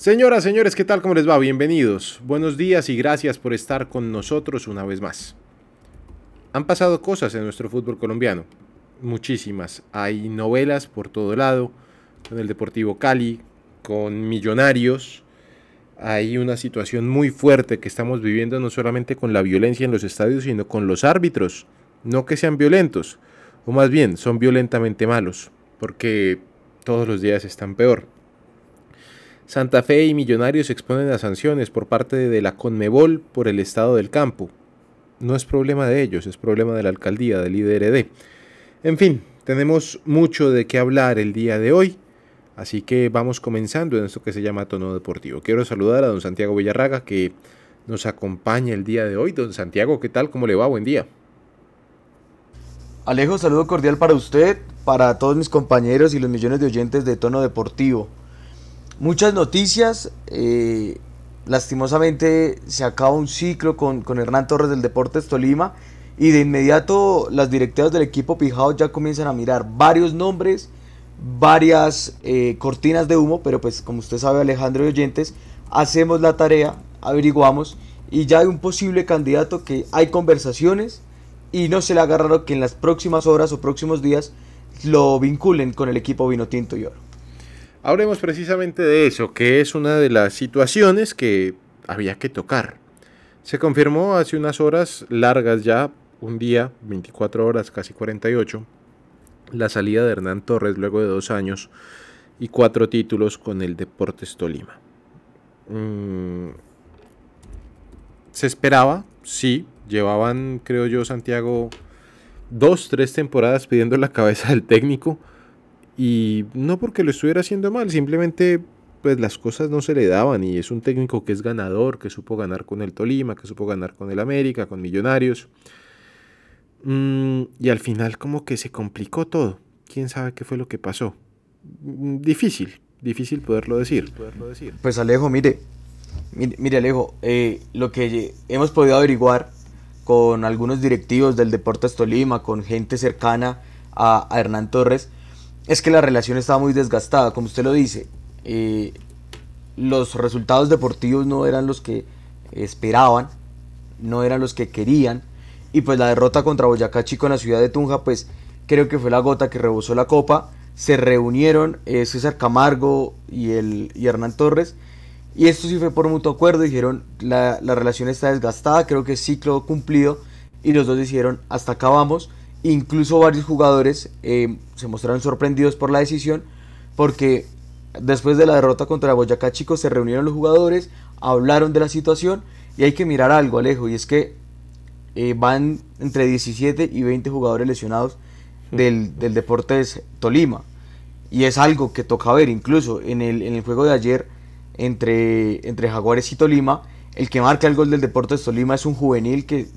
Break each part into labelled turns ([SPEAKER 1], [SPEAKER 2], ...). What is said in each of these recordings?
[SPEAKER 1] Señoras, señores, ¿qué tal? ¿Cómo les va? Bienvenidos. Buenos días y gracias por estar con nosotros una vez más. Han pasado cosas en nuestro fútbol colombiano. Muchísimas. Hay novelas por todo lado. Con el Deportivo Cali, con Millonarios. Hay una situación muy fuerte que estamos viviendo no solamente con la violencia en los estadios, sino con los árbitros. No que sean violentos, o más bien son violentamente malos, porque todos los días están peor. Santa Fe y Millonarios exponen a sanciones por parte de la Conmebol por el estado del campo. No es problema de ellos, es problema de la alcaldía, del IDRD. En fin, tenemos mucho de qué hablar el día de hoy, así que vamos comenzando en esto que se llama Tono Deportivo. Quiero saludar a don Santiago Villarraga que nos acompaña el día de hoy. Don Santiago, ¿qué tal? ¿Cómo le va? Buen día.
[SPEAKER 2] Alejo, saludo cordial para usted, para todos mis compañeros y los millones de oyentes de Tono Deportivo. Muchas noticias, eh, lastimosamente se acaba un ciclo con, Hernán Torres del Deportes Tolima y de inmediato las directivas del equipo Pijao ya comienzan a mirar varios nombres, varias eh, cortinas de humo, pero pues como usted sabe Alejandro y oyentes, hacemos la tarea, averiguamos y ya hay un posible candidato que hay conversaciones y no se le haga raro que en las próximas horas o próximos días lo vinculen con el equipo Vino Tinto y Oro.
[SPEAKER 1] Hablemos precisamente de eso, que es una de las situaciones que había que tocar. Se confirmó hace unas horas largas ya, un día, 24 horas, casi 48, la salida de Hernán Torres luego de dos años y cuatro títulos con el Deportes Tolima. Mm, se esperaba, sí, Llevaban, creo yo, Santiago, dos, tres temporadas pidiendo la cabeza del técnico. Y no porque lo estuviera haciendo mal, simplemente pues las cosas no se le daban. Y es un técnico que es ganador, que supo ganar con el Tolima, que supo ganar con el América, con Millonarios. Mm, y al final como que se complicó todo. ¿Quién sabe qué fue lo que pasó? Mm, difícil, difícil poderlo decir. Poderlo decir.
[SPEAKER 2] Pues Alejo, mire, mire, Alejo, eh, lo que hemos podido averiguar con algunos directivos del Deportes Tolima, con gente cercana a, Hernán Torres, es que la relación estaba muy desgastada, como usted lo dice. Eh, los resultados deportivos no eran los que esperaban, no eran los que querían, y pues la derrota contra Boyacá Chico en la ciudad de Tunja, pues creo que fue la gota que rebosó la copa. Se reunieron eh, César Camargo y, el, y Hernán Torres y esto sí fue por mutuo acuerdo, dijeron la, la relación está desgastada, creo que ciclo cumplido y los dos dijeron hasta acá vamos. Incluso varios jugadores eh, se mostraron sorprendidos por la decisión porque después de la derrota contra Boyacá Chicos se reunieron los jugadores, hablaron de la situación y hay que mirar algo Alejo y es que eh, van entre 17 y 20 jugadores lesionados del, del Deportes Tolima y es algo que toca ver incluso en el, en el juego de ayer entre, entre Jaguares y Tolima. El que marca el gol del Deportes Tolima es un juvenil que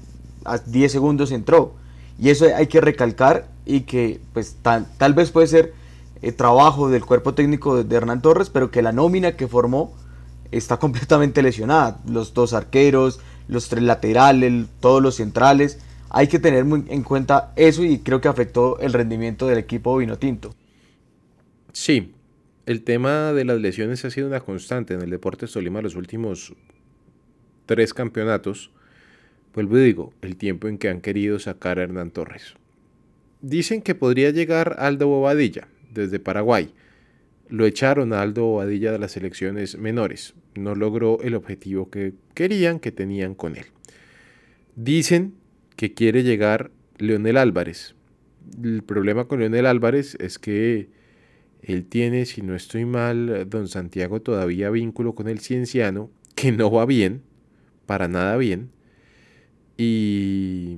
[SPEAKER 2] a 10 segundos entró. Y eso hay que recalcar y que pues tal, tal vez puede ser eh, trabajo del cuerpo técnico de, Hernán Torres, pero que la nómina que formó está completamente lesionada. Los dos arqueros, los tres laterales, todos los centrales. Hay que tener muy en cuenta eso y creo que afectó el rendimiento del equipo Vinotinto.
[SPEAKER 1] Sí, el tema de las lesiones ha sido una constante en el Deportes Tolima los últimos tres campeonatos. Vuelvo y digo, el tiempo en que han querido sacar a Hernán Torres. Dicen que podría llegar Aldo Bobadilla desde Paraguay. Lo echaron a Aldo Bobadilla de las elecciones menores. No logró el objetivo que querían, que tenían con él. Dicen que quiere llegar Leonel Álvarez. El problema con Leonel Álvarez es que él tiene, si no estoy mal, don Santiago todavía vínculo con el cienciano, que no va bien, para nada bien. Y,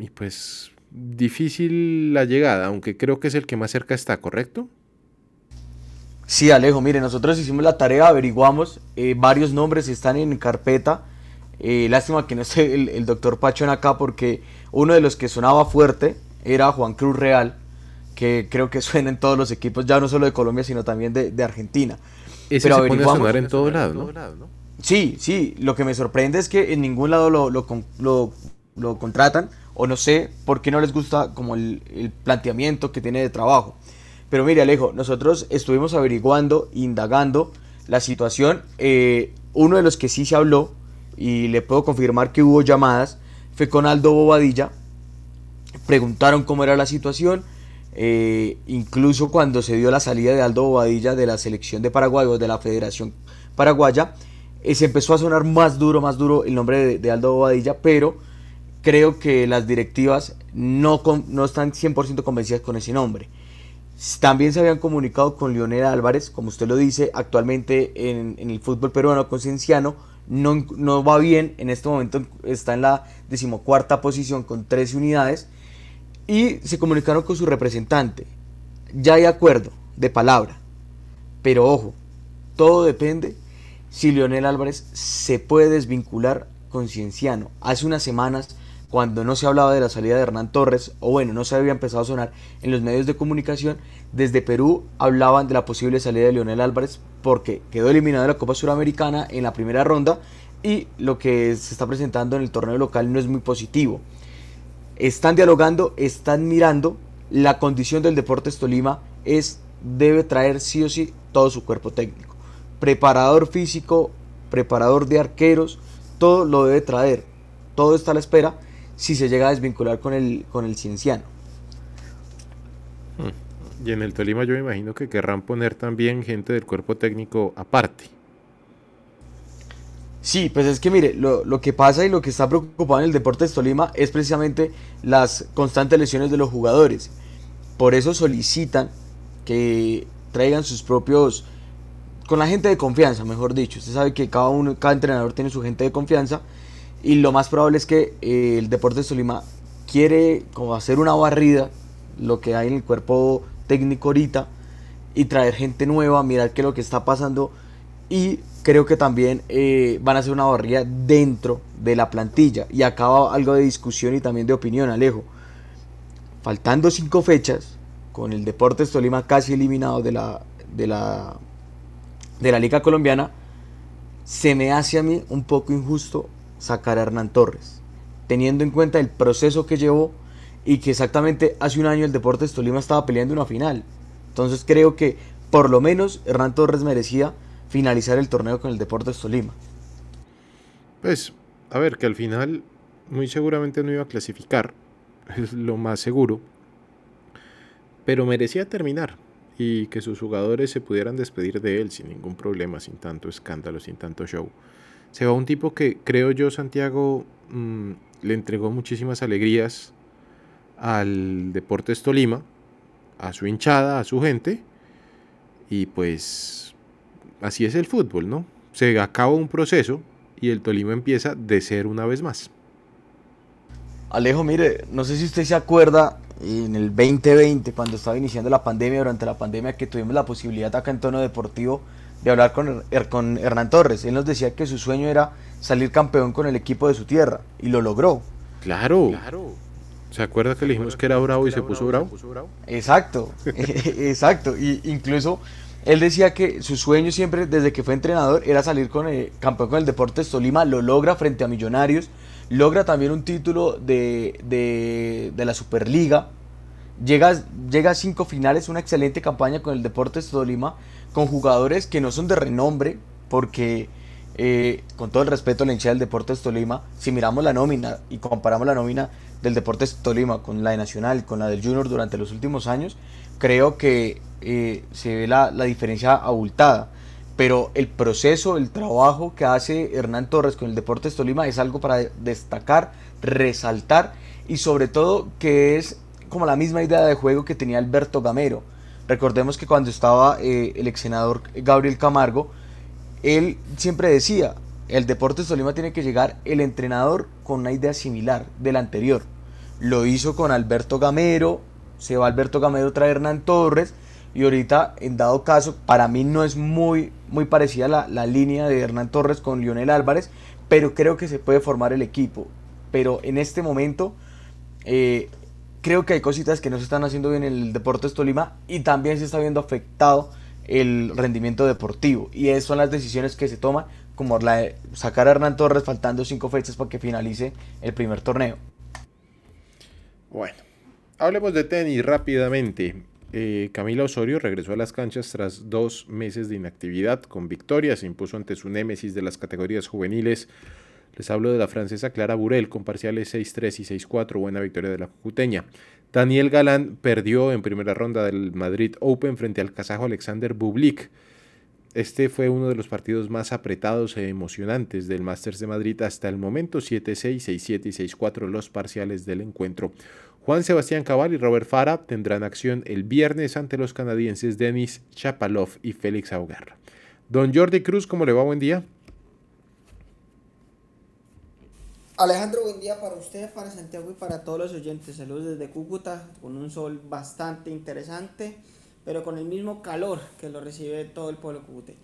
[SPEAKER 1] y pues difícil la llegada, aunque creo que es el que más cerca está, ¿correcto?
[SPEAKER 2] Sí, Alejo, mire, nosotros hicimos la tarea, averiguamos, eh, varios nombres están en carpeta. Eh, lástima que no esté el, el doctor Pachón acá porque uno de los que sonaba fuerte era Juan Cruz Real que creo que suena en todos los equipos, ya no solo de Colombia, sino también de, Argentina.
[SPEAKER 1] Ese Pero se pone a sonar en todo lado, ¿no?
[SPEAKER 2] Sí, sí, lo que me sorprende es que en ningún lado lo, lo, contratan, o no sé por qué no les gusta como el, el, planteamiento que tiene de trabajo. Pero mire Alejo, nosotros estuvimos averiguando, indagando la situación. Eh, uno de los que sí se habló, y le puedo confirmar que hubo llamadas, fue con Aldo Bobadilla. Preguntaron cómo era la situación. Eh, incluso cuando se dio la salida de Aldo Bobadilla de la selección de Paraguay o de la Federación Paraguaya, eh, se empezó a sonar más duro, más duro el nombre de, de Aldo Bobadilla, pero creo que las directivas no, no están 100% convencidas con ese nombre. También se habían comunicado con Leonel Álvarez, como usted lo dice, actualmente en, el fútbol peruano con Cienciano no, no, va bien, en este momento está en la decimocuarta posición con 13 unidades y se comunicaron con su representante. Ya hay acuerdo de palabra, pero ojo, todo depende si Leonel Álvarez se puede desvincular con Cienciano. Hace unas semanas cuando no se hablaba de la salida de Hernán Torres, o bueno, no se había empezado a sonar en los medios de comunicación, desde Perú hablaban de la posible salida de Leonel Álvarez porque quedó eliminado de la Copa Suramericana en la primera ronda y lo que se está presentando en el torneo local no es muy positivo. Están dialogando, están mirando, la condición del Deportes Tolima es, debe traer sí o sí todo su cuerpo técnico. Preparador físico, preparador de arqueros, todo lo debe traer. Todo está a la espera si se llega a desvincular con el, con el cienciano.
[SPEAKER 1] Y en el Tolima yo me imagino que querrán poner también gente del cuerpo técnico aparte.
[SPEAKER 2] Sí, pues es que mire, lo, lo, que pasa y lo que está preocupado en el Deportes Tolima es precisamente las constantes lesiones de los jugadores. Por eso solicitan que traigan sus propios, con la gente de confianza, mejor dicho. Usted sabe que cada uno, cada entrenador tiene su gente de confianza y lo más probable es que eh, el Deportes Tolima quiere como hacer una barrida, lo que hay en el cuerpo técnico ahorita, y traer gente nueva, mirar qué es lo que está pasando. Y creo que también eh, van a hacer una barrida dentro de la plantilla. Y acaba algo de discusión y también de opinión, Alejo. Faltando cinco fechas, con el Deportes Tolima casi eliminado de la, de la, de la Liga Colombiana, se me hace a mí un poco injusto sacar a Hernán Torres, teniendo en cuenta el proceso que llevó y que exactamente hace un año el Deportes Tolima estaba peleando una final. Entonces creo que por lo menos Hernán Torres merecía finalizar el torneo con el Deportes Tolima.
[SPEAKER 1] Pues, a ver, que al final muy seguramente no iba a clasificar, es lo más seguro, pero merecía terminar y que sus jugadores se pudieran despedir de él sin ningún problema, sin tanto escándalo, sin tanto show se va un tipo que creo yo, Santiago, mm, le entregó muchísimas alegrías al Deportes Tolima, a su hinchada, a su gente, y pues así es el fútbol, ¿no? Se acaba un proceso y el Tolima empieza de ser una vez más.
[SPEAKER 2] Alejo, mire, no sé si usted se acuerda en el 2020, cuando estaba iniciando la pandemia, durante la pandemia, que tuvimos la posibilidad acá en tono deportivo de hablar con, con Hernán Torres. Él nos decía que su sueño era salir campeón con el equipo de su tierra y lo logró.
[SPEAKER 1] Claro. claro. ¿Se acuerda que le dijimos que era bravo y se puso bravo?
[SPEAKER 2] Exacto, exacto. Y incluso él decía que su sueño siempre, desde que fue entrenador, era salir con el campeón con el Deportes Tolima. Lo logra frente a Millonarios. Logra también un título de, de, de la Superliga. Llega, a cinco finales, una excelente campaña con el Deportes Tolima con jugadores que no son de renombre, porque eh, con todo el respeto a la hinchada del Deportes Tolima, si miramos la nómina y comparamos la nómina del Deportes Tolima con la de Nacional, con la del Junior durante los últimos años, creo que eh, se ve la, la, diferencia abultada. Pero el proceso, el trabajo que hace Hernán Torres con el Deportes Tolima es algo para destacar, resaltar y sobre todo que es como la misma idea de juego que tenía Alberto Gamero Recordemos que cuando estaba eh, el ex senador Gabriel Camargo, él siempre decía, el Deportes Tolima tiene que llegar el entrenador con una idea similar de la anterior. Lo hizo con Alberto Gamero, se va Alberto Gamero trae Hernán Torres y ahorita en dado caso, para mí no es muy, muy parecida la, la línea de Hernán Torres con Lionel Álvarez, pero creo que se puede formar el equipo. Pero en este momento eh, creo que hay cositas que no se están haciendo bien en el Deportes Tolima y también se está viendo afectado el rendimiento deportivo. Y esas son las decisiones que se toman, como la de sacar a Hernán Torres faltando cinco fechas para que finalice el primer torneo.
[SPEAKER 1] Bueno, hablemos de tenis rápidamente. Eh, Camila Osorio regresó a las canchas tras dos meses de inactividad con victoria. Se impuso ante su némesis de las categorías juveniles. Les hablo de la francesa Clara Burel con parciales 6-3 y 6-4. Buena victoria de la cucuteña. Daniel Galán perdió en primera ronda del Madrid Open frente al kazajo Alexander Bublik. Este fue uno de los partidos más apretados e emocionantes del Masters de Madrid hasta el momento, 7-6, 6-7 y 6-4 los parciales del encuentro. Juan Sebastián Cabal y Robert Fara tendrán acción el viernes ante los canadienses Denis Chapalov y Félix Auger. Don Jordi Cruz, ¿cómo le va? Buen día.
[SPEAKER 3] Alejandro, buen día para usted, para Santiago y para todos los oyentes. Saludos desde Cúcuta, con un sol bastante interesante pero con el mismo calor que lo recibe todo el pueblo cucuteño.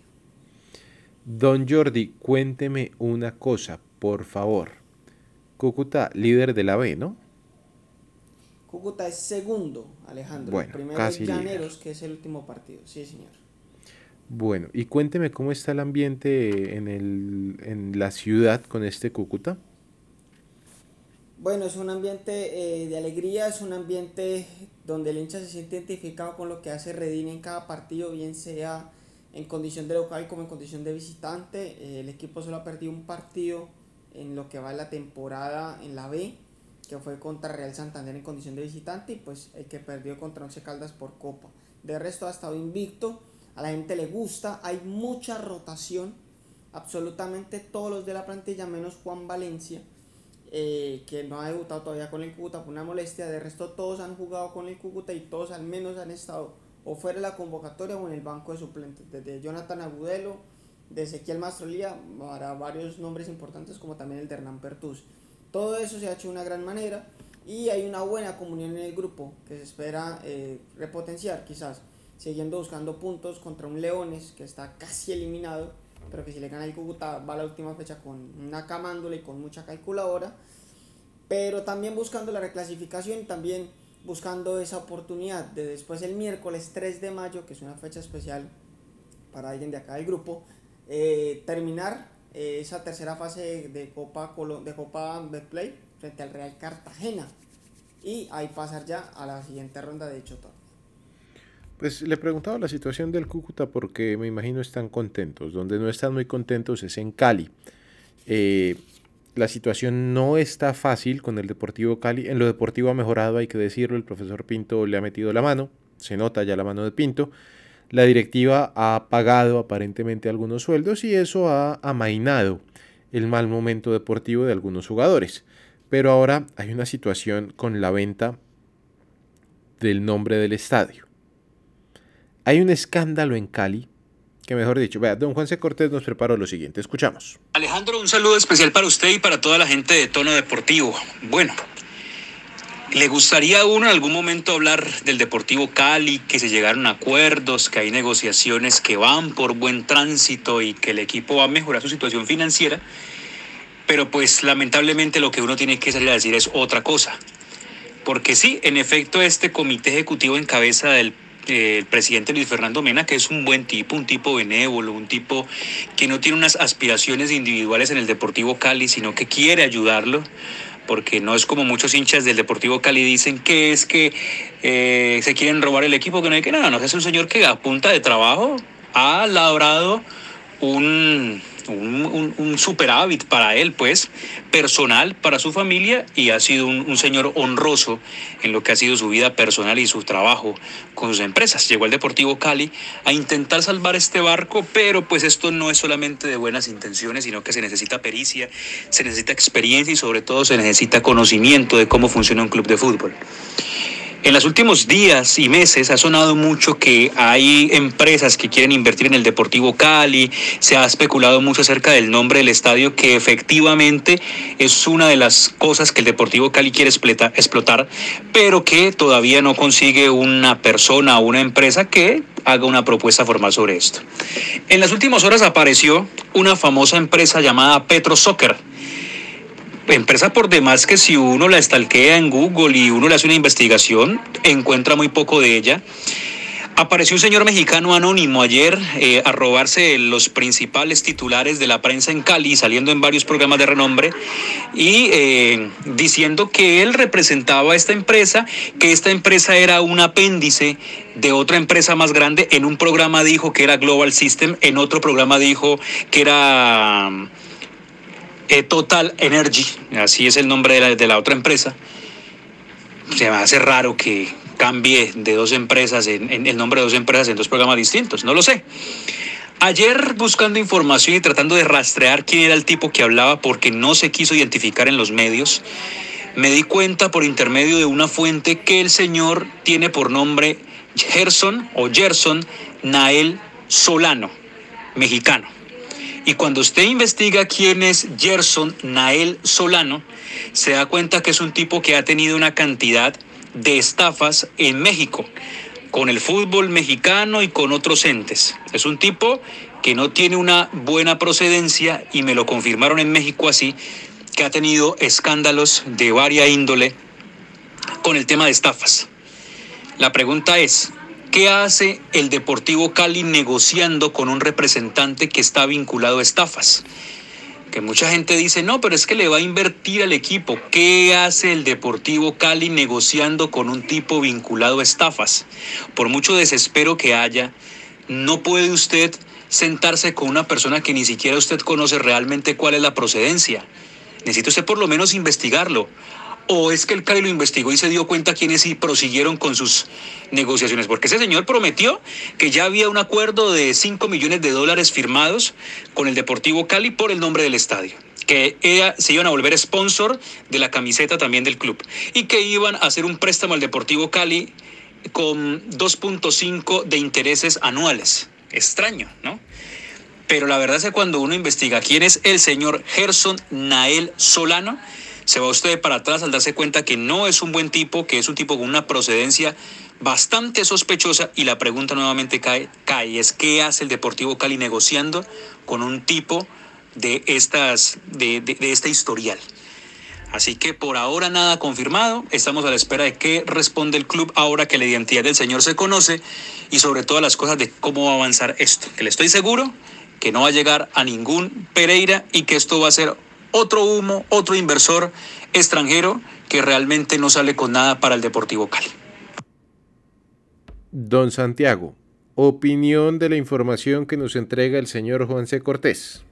[SPEAKER 1] Don Jordi, cuénteme una cosa, por favor. Cúcuta, líder de la B, ¿no?
[SPEAKER 3] Cúcuta es segundo, Alejandro. Bueno, primero casi Llaneros, que es el último partido. Sí, señor.
[SPEAKER 1] Bueno, y cuénteme cómo está el ambiente en, el, en la ciudad con este Cúcuta.
[SPEAKER 3] Bueno, es un ambiente eh, de alegría, es un ambiente donde el hincha se siente identificado con lo que hace Redín en cada partido, bien sea en condición de local como en condición de visitante. Eh, el equipo solo ha perdido un partido en lo que va de la temporada en la B, que fue contra Real Santander en condición de visitante y pues el que perdió contra Once Caldas por Copa. De resto ha estado invicto, a la gente le gusta, hay mucha rotación, absolutamente todos los de la plantilla menos Juan Valencia eh, que no ha debutado todavía con el Cúcuta por una molestia. De resto, todos han jugado con el Cúcuta y todos al menos han estado o fuera de la convocatoria o en el banco de suplentes. Desde Jonathan Agudelo, de Ezequiel Mastrolía, para varios nombres importantes como también el de Hernán Pertús. Todo eso se ha hecho de una gran manera y hay una buena comunión en el grupo que se espera eh, repotenciar quizás, siguiendo buscando puntos contra un Leones que está casi eliminado pero que si le gana el Cúcuta va a la última fecha con una camándula y con mucha calculadora, pero también buscando la reclasificación también buscando esa oportunidad de después el miércoles 3 de mayo, que es una fecha especial para alguien de acá del grupo, eh, terminar eh, esa tercera fase de Copa, de Copa Betplay frente al Real Cartagena y ahí pasar ya a la siguiente ronda de Chotón.
[SPEAKER 1] Pues le preguntaba la situación del Cúcuta porque me imagino están contentos. Donde no están muy contentos es en Cali. Eh, la situación no está fácil con el Deportivo Cali. En lo deportivo ha mejorado, hay que decirlo. El profesor Pinto le ha metido la mano. Se nota ya la mano de Pinto. La directiva ha pagado aparentemente algunos sueldos y eso ha amainado el mal momento deportivo de algunos jugadores. Pero ahora hay una situación con la venta del nombre del estadio. Hay un escándalo en Cali, que mejor dicho, vea, don Juan C. Cortés nos preparó lo siguiente, escuchamos.
[SPEAKER 4] Alejandro, un saludo especial para usted y para toda la gente de Tono Deportivo. Bueno, ¿le gustaría a uno en algún momento hablar del Deportivo Cali, que se llegaron a acuerdos, que hay negociaciones que van por buen tránsito y que el equipo va a mejorar su situación financiera? Pero pues lamentablemente lo que uno tiene que salir a decir es otra cosa. Porque sí, en efecto, este comité ejecutivo en cabeza del el presidente Luis Fernando Mena, que es un buen tipo, un tipo benévolo, un tipo que no tiene unas aspiraciones individuales en el Deportivo Cali, sino que quiere ayudarlo porque no es como muchos hinchas del Deportivo Cali dicen que es que eh, se quieren robar el equipo, que no hay que nada, no, es un señor que a punta de trabajo ha labrado un, un, un, superávit para él, pues, personal para su familia y ha sido un, señor honroso en lo que ha sido su vida personal y su trabajo con sus empresas. Llegó al Deportivo Cali a intentar salvar este barco, pero pues esto no es solamente de buenas intenciones, sino que se necesita pericia, se necesita experiencia y sobre todo se necesita conocimiento de cómo funciona un club de fútbol. En los últimos días y meses ha sonado mucho que hay empresas que quieren invertir en el Deportivo Cali, se ha especulado mucho acerca del nombre del estadio, que efectivamente es una de las cosas que el Deportivo Cali quiere explotar, pero que todavía no consigue una persona o una empresa que haga una propuesta formal sobre esto. En las últimas horas apareció una famosa empresa llamada Petro Soccer empresa por demás que si uno la estalquea en Google y uno le hace una investigación, encuentra muy poco de ella. Apareció un señor mexicano anónimo ayer eh, a robarse los principales titulares de la prensa en Cali, saliendo en varios programas de renombre, y eh, diciendo que él representaba a esta empresa, que esta empresa era un apéndice de otra empresa más grande. En un programa dijo que era Global System, en otro programa dijo que era Total Energy, así es el nombre de la, otra empresa. Se me hace raro que cambie de dos empresas, en, el nombre de dos empresas en dos programas distintos, no lo sé. Ayer buscando información y tratando de rastrear quién era el tipo que hablaba porque no se quiso identificar en los medios, me di cuenta por intermedio de una fuente que el señor tiene por nombre Gerson o Gerson Nael Solano, mexicano. Y cuando usted investiga quién es Gerson Nael Solano, se da cuenta que es un tipo que ha tenido una cantidad de estafas en México, con el fútbol mexicano y con otros entes. Es un tipo que no tiene una buena procedencia y me lo confirmaron en México así, que ha tenido escándalos de varia índole con el tema de estafas. La pregunta es, ¿qué hace el Deportivo Cali negociando con un representante que está vinculado a estafas? que mucha gente dice, no, pero es que le va a invertir al equipo. ¿Qué hace el Deportivo Cali negociando con un tipo vinculado a estafas? Por mucho desespero que haya, no puede usted sentarse con una persona que ni siquiera usted conoce realmente cuál es la procedencia. Necesita usted por lo menos investigarlo. ¿O es que el Cali lo investigó y se dio cuenta quiénes y prosiguieron con sus negociaciones? Porque ese señor prometió que ya había un acuerdo de 5 millones de dólares firmados con el Deportivo Cali por el nombre del estadio que se iban a volver sponsor de la camiseta también del club y que iban a hacer un préstamo al Deportivo Cali con 2.5 de intereses anuales. Extraño, ¿no? Pero la verdad es que cuando uno investiga quién es el señor Gerson Nael Solano, se va usted para atrás al darse cuenta que no es un buen tipo, que es un tipo con una procedencia bastante sospechosa y la pregunta nuevamente cae, cae es qué hace el Deportivo Cali negociando con un tipo de estas de, de este historial. Así que por ahora nada confirmado, estamos a la espera de qué responde el club ahora que la identidad del señor se conoce y sobre todas las cosas de cómo va a avanzar esto, que le estoy seguro que no va a llegar a ningún Pereira y que esto va a ser otro humo, otro inversor extranjero que realmente no sale con nada para el Deportivo Cali.
[SPEAKER 1] Don Santiago, opinión de la información que nos entrega el señor Juan C. Cortés.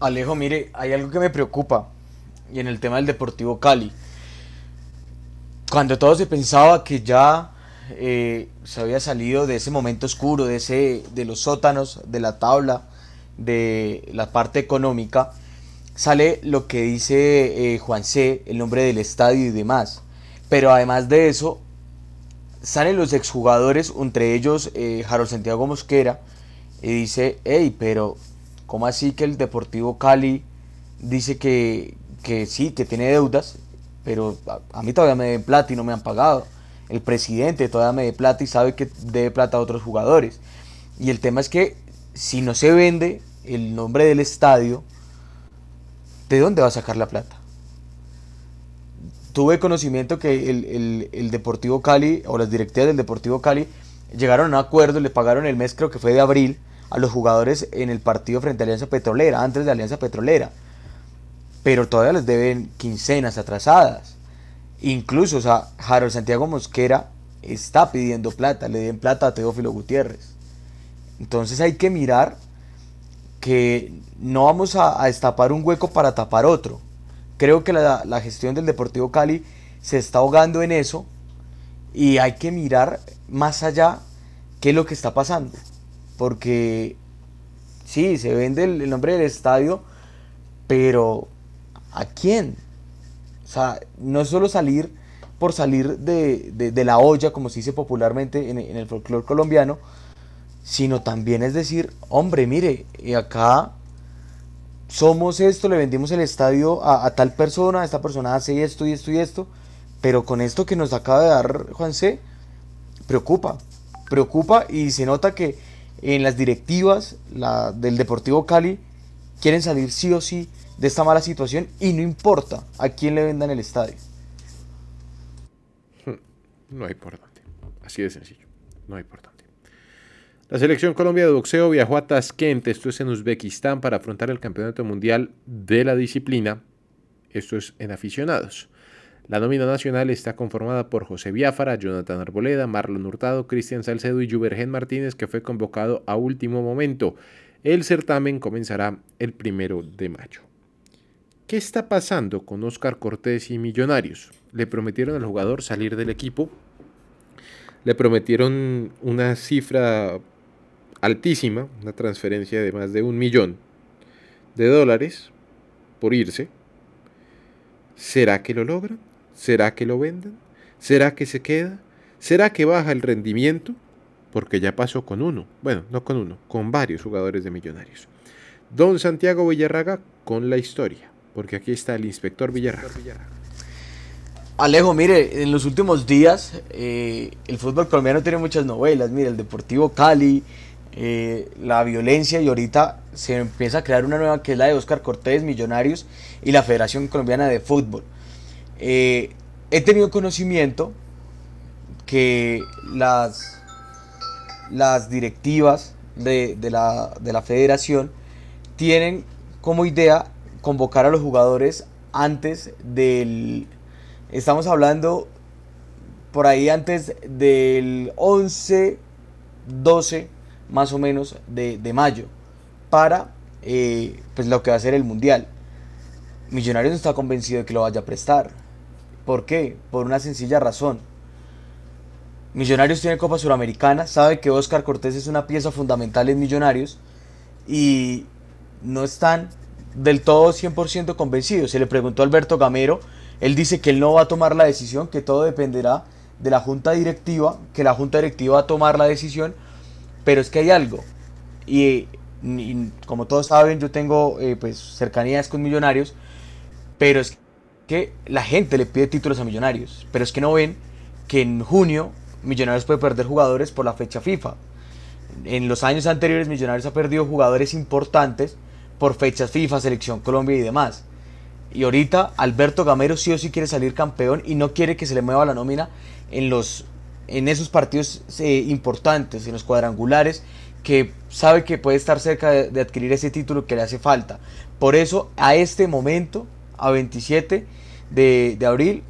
[SPEAKER 2] Alejo, mire, hay algo que me preocupa y en el tema del Deportivo Cali. Cuando todo se pensaba que ya eh, se había salido de ese momento oscuro, de, ese, de los sótanos, de la tabla, de la parte económica, sale lo que dice eh, Juan C., el nombre del estadio y demás. Pero además de eso, salen los exjugadores, entre ellos eh, Harold Santiago Mosquera, y dice, hey, pero ¿cómo así que el Deportivo Cali dice que, que sí, que tiene deudas, pero a, mí todavía me deben plata y no me han pagado? El presidente todavía me debe plata y sabe que debe plata a otros jugadores. Y el tema es que si no se vende el nombre del estadio, ¿de dónde va a sacar la plata? Tuve conocimiento que el, Deportivo Cali o las directivas del Deportivo Cali llegaron a un acuerdo, le pagaron el mes, creo que fue de abril, a los jugadores en el partido frente a Alianza Petrolera, antes de Alianza Petrolera. Pero todavía les deben quincenas atrasadas. Incluso, o sea, Harold Santiago Mosquera está pidiendo plata, le den plata a Teófilo Gutiérrez. Entonces hay que mirar que no vamos a, destapar un hueco para tapar otro. Creo que la, gestión del Deportivo Cali se está ahogando en eso y hay que mirar más allá qué es lo que está pasando. Porque sí, se vende el, nombre del estadio, pero ¿a quién? O sea, no es solo salir por salir de, de, la olla, como se dice popularmente en, en el folclore colombiano, sino también es decir, hombre, mire, acá somos esto, le vendimos el estadio a, tal persona, esta persona hace esto y esto y esto, pero con esto que nos acaba de dar Juan C, preocupa, preocupa y se nota que en las directivas del Deportivo Cali quieren salir sí o sí de esta mala situación y no importa a quién le vendan el estadio.
[SPEAKER 1] No hay por dónde. Así de sencillo. No hay por dónde. La selección Colombia de boxeo viajó a Tashkent, esto es en Uzbekistán, para afrontar el Campeonato Mundial de la disciplina. Esto es en aficionados. La nómina nacional está conformada por José Biafara, Jonathan Arboleda, Marlon Hurtado, Cristian Salcedo y Jubergen Martínez, que fue convocado a último momento. El certamen comenzará el primero de mayo. ¿Qué está pasando con Oscar Cortés y Millonarios? Le prometieron al jugador salir del equipo. Le prometieron una cifra altísima, una transferencia de más de un millón de dólares por irse. ¿Será que lo logran? ¿Será que lo venden? ¿Será que se queda? ¿Será que baja el rendimiento? Porque ya pasó con uno, bueno, no con uno, con varios jugadores de millonarios. Don Santiago Villarraga con la historia, porque aquí está el inspector Villarraga.
[SPEAKER 2] Alejo, mire, en los últimos días eh, el fútbol colombiano tiene muchas novelas. Mire, el Deportivo Cali, eh, la violencia y ahorita se empieza a crear una nueva que es la de Oscar Cortés, Millonarios y la Federación Colombiana de Fútbol. Eh, he tenido conocimiento que las, las directivas de, la, de la federación tienen como idea convocar a los jugadores antes del... Estamos hablando por ahí antes del 11, 12 más o menos de, mayo para eh, pues lo que va a ser el mundial. Millonarios no está convencido de que lo vaya a prestar. ¿Por qué? Por una sencilla razón. Millonarios tiene Copa Suramericana, sabe que Oscar Cortés es una pieza fundamental en Millonarios y no están del todo 100% convencidos. Se le preguntó a Alberto Gamero, él dice que él no va a tomar la decisión, que todo dependerá de la junta directiva, que la junta directiva va a tomar la decisión, pero es que hay algo. Y, como todos saben, yo tengo eh, pues cercanías con Millonarios, pero es que la gente le pide títulos a Millonarios, pero es que no ven que en junio Millonarios puede perder jugadores por la fecha FIFA. En los años anteriores Millonarios ha perdido jugadores importantes por fechas FIFA, Selección Colombia y demás. Y ahorita Alberto Gamero sí o sí quiere salir campeón y no quiere que se le mueva la nómina en, los, en esos partidos eh, importantes, en los cuadrangulares, que sabe que puede estar cerca de, adquirir ese título que le hace falta. Por eso a este momento, a 27, de, abril,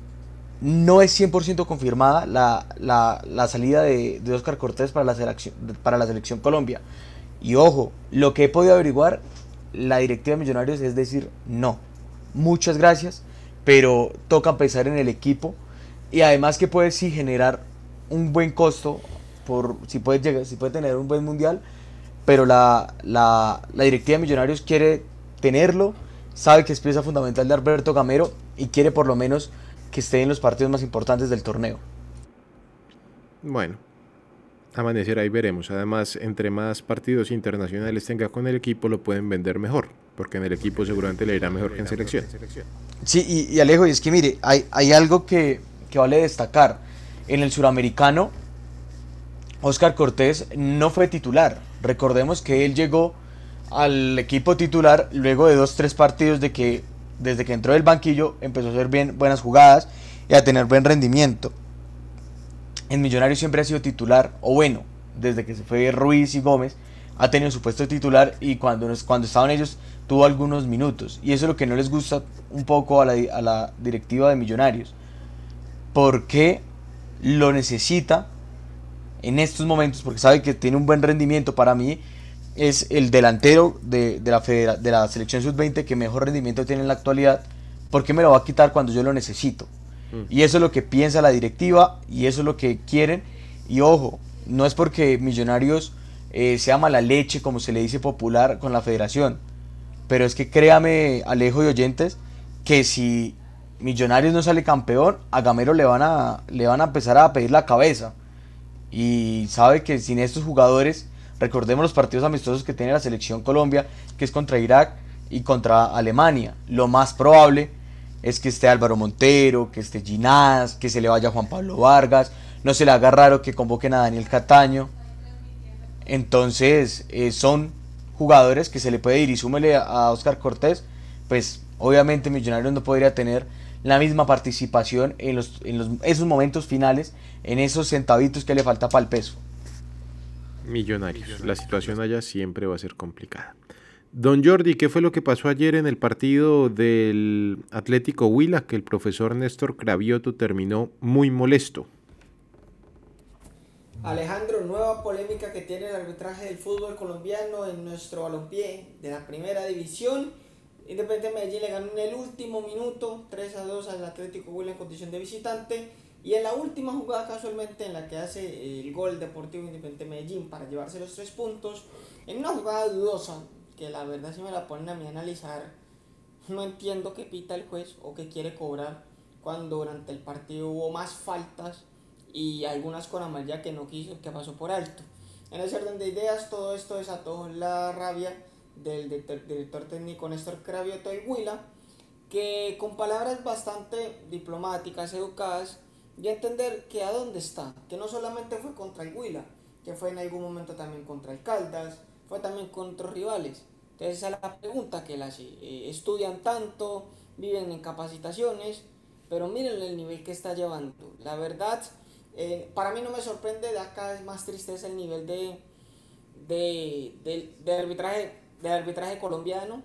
[SPEAKER 2] no es 100% confirmada la, salida de, Oscar Cortés para la, selección, para la selección Colombia. Y ojo, lo que he podido averiguar, la directiva de Millonarios es decir, no. Muchas gracias, pero toca pensar en el equipo y además que puede sí generar un buen costo por si puede llegar, si puede tener un buen mundial, pero la, la, la directiva de Millonarios quiere tenerlo sabe que es pieza fundamental de Alberto Gamero y quiere por lo menos que esté en los partidos más importantes del torneo.
[SPEAKER 1] Bueno, amanecer ahí veremos. Además, entre más partidos internacionales tenga con el equipo, lo pueden vender mejor, porque en el equipo seguramente le irá mejor que en selección.
[SPEAKER 2] Sí, y, Alejo, y es que mire, hay, hay algo que, que vale destacar. En el suramericano, Oscar Cortés no fue titular. Recordemos que él llegó al equipo titular luego de dos, tres partidos de que desde que entró del banquillo empezó a hacer bien buenas jugadas y a tener buen rendimiento. En Millonarios siempre ha sido titular, o bueno, desde que se fue Ruiz y Gómez, ha tenido su puesto de titular y cuando, cuando estaban ellos tuvo algunos minutos. Y eso es lo que no les gusta un poco a la, a la directiva de Millonarios. Porque lo necesita en estos momentos, porque sabe que tiene un buen rendimiento para mí es el delantero de, la, de la selección sub-20 que mejor rendimiento tiene en la actualidad. ¿Por qué me lo va a quitar cuando yo lo necesito? Mm. Y eso es lo que piensa la directiva y eso es lo que quieren. Y ojo, no es porque Millonarios eh, sea mala leche, como se le dice popular, con la federación. Pero es que créame, Alejo y oyentes, que si Millonarios no sale campeón, a Gamero le van a, le van a empezar a pedir la cabeza. Y sabe que sin estos jugadores Recordemos los partidos amistosos que tiene la selección Colombia, que es contra Irak y contra Alemania. Lo más probable es que esté Álvaro Montero, que esté Ginás, que se le vaya Juan Pablo Vargas. No se le haga raro que convoquen a Daniel Cataño. Entonces, eh, son jugadores que se le puede ir y súmele a Oscar Cortés. Pues obviamente Millonarios no podría tener la misma participación en, los, en esos momentos finales, en esos centavitos que le falta para el peso.
[SPEAKER 1] Millonarios. La situación allá siempre va a ser complicada. Don Jordi, ¿qué fue lo que pasó ayer en el partido del Atlético Huila que el profesor Néstor Cravioto terminó muy molesto?
[SPEAKER 3] Alejandro, nueva polémica que tiene el arbitraje del fútbol colombiano en nuestro balompié de la primera división. Independiente Medellín le ganó en el último minuto 3 a 2 al Atlético Huila en condición de visitante. Y en la última jugada casualmente en la que hace el gol Deportivo Independiente Medellín para llevarse los tres puntos, en una jugada dudosa, que la verdad si me la ponen a mí a analizar, no entiendo qué pita el juez o qué quiere cobrar cuando durante el partido hubo más faltas y algunas con amarilla que no quiso, que pasó por alto. En ese orden de ideas, todo esto desató la rabia del, director técnico Néstor Cravioto Huila, que con palabras bastante diplomáticas, educadas, y entender que a dónde está, que no solamente fue contra el Huila, que fue en algún momento también contra el Caldas, fue también contra rivales. Entonces esa es la pregunta que él hace. Eh, estudian tanto, viven en capacitaciones, pero miren el nivel que está llevando. La verdad, eh, para mí no me sorprende, de acá es más tristeza el nivel de, de, de, arbitraje, de arbitraje colombiano.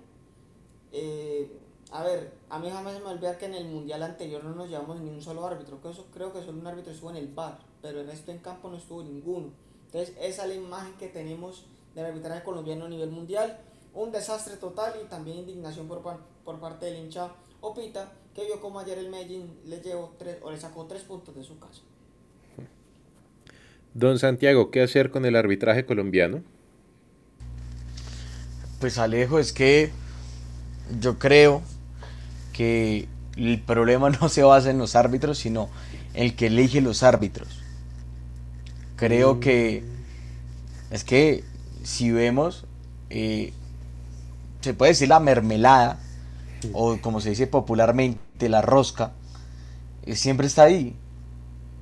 [SPEAKER 3] Eh, a ver, a mí jamás me olvida que en el mundial anterior no nos llevamos ni un solo árbitro. Creo, eso, creo que solo un árbitro estuvo en el bar, pero el resto en campo no estuvo ninguno. Entonces, esa es la imagen que tenemos del arbitraje colombiano a nivel mundial. Un desastre total y también indignación por, por parte del hincha Opita, que vio como ayer el Medellín le, llevó tres, o le sacó tres puntos de su casa.
[SPEAKER 1] Don Santiago, ¿qué hacer con el arbitraje colombiano?
[SPEAKER 2] Pues Alejo, es que yo creo que el problema no se basa en los árbitros, sino el que elige los árbitros. Creo mm. que es que si vemos, eh, se puede decir la mermelada, o como se dice popularmente, la rosca, eh, siempre está ahí.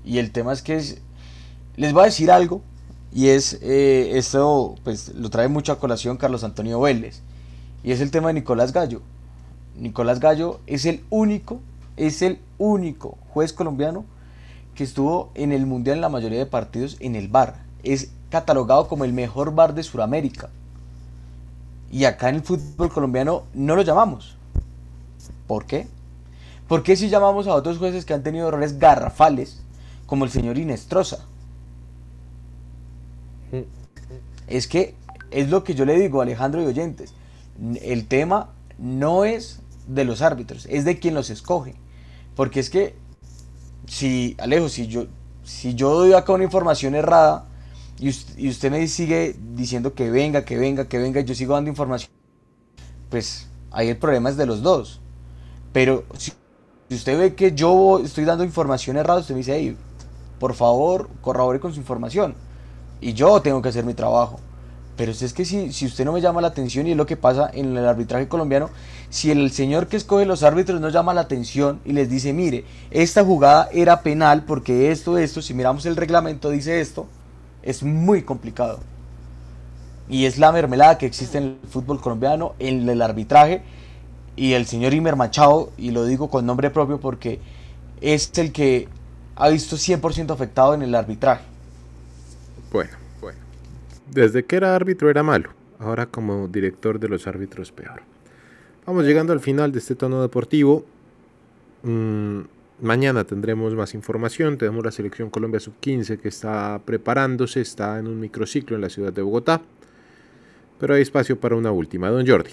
[SPEAKER 2] Y el tema es que es, les voy a decir algo, y es, eh, esto pues lo trae mucho a colación Carlos Antonio Vélez, y es el tema de Nicolás Gallo. Nicolás Gallo es el único, es el único juez colombiano que estuvo en el Mundial en la mayoría de partidos en el bar. Es catalogado como el mejor bar de Sudamérica. Y acá en el fútbol colombiano no lo llamamos. ¿Por qué? Porque si llamamos a otros jueces que han tenido errores garrafales, como el señor Inestrosa? Es que es lo que yo le digo a Alejandro y oyentes. El tema no es de los árbitros, es de quien los escoge. Porque es que, si, Alejo, si yo, si yo doy acá una información errada y usted, me sigue diciendo que venga, que venga, que venga, y yo sigo dando información, pues ahí el problema es de los dos. Pero si, usted ve que yo estoy dando información errada, usted me dice, por favor, corrobore con su información. Y yo tengo que hacer mi trabajo. Pero es que si, si usted no me llama la atención, y es lo que pasa en el arbitraje colombiano, si el señor que escoge los árbitros no llama la atención y les dice, mire, esta jugada era penal porque esto, esto, si miramos el reglamento dice esto, es muy complicado. Y es la mermelada que existe en el fútbol colombiano, en el arbitraje, y el señor Imer Machado, y lo digo con nombre propio porque es el que ha visto 100% afectado en el arbitraje.
[SPEAKER 1] Bueno. Desde que era árbitro era malo, ahora como director de los árbitros peor. Vamos llegando al final de este tono deportivo. Mm, mañana tendremos más información. Tenemos la selección Colombia Sub-15 que está preparándose, está en un microciclo en la ciudad de Bogotá. Pero hay espacio para una última. Don Jordi.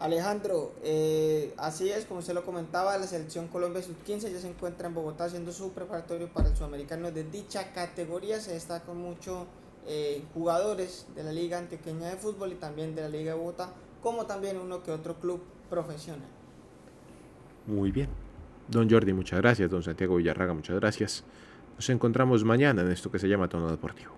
[SPEAKER 3] Alejandro, eh, así es, como usted lo comentaba, la selección Colombia Sub-15 ya se encuentra en Bogotá haciendo su preparatorio para el sudamericano de dicha categoría. Se destaca mucho eh, jugadores de la Liga Antioqueña de Fútbol y también de la Liga de Bogotá, como también uno que otro club profesional.
[SPEAKER 1] Muy bien. Don Jordi, muchas gracias. Don Santiago Villarraga, muchas gracias. Nos encontramos mañana en esto que se llama Tono Deportivo.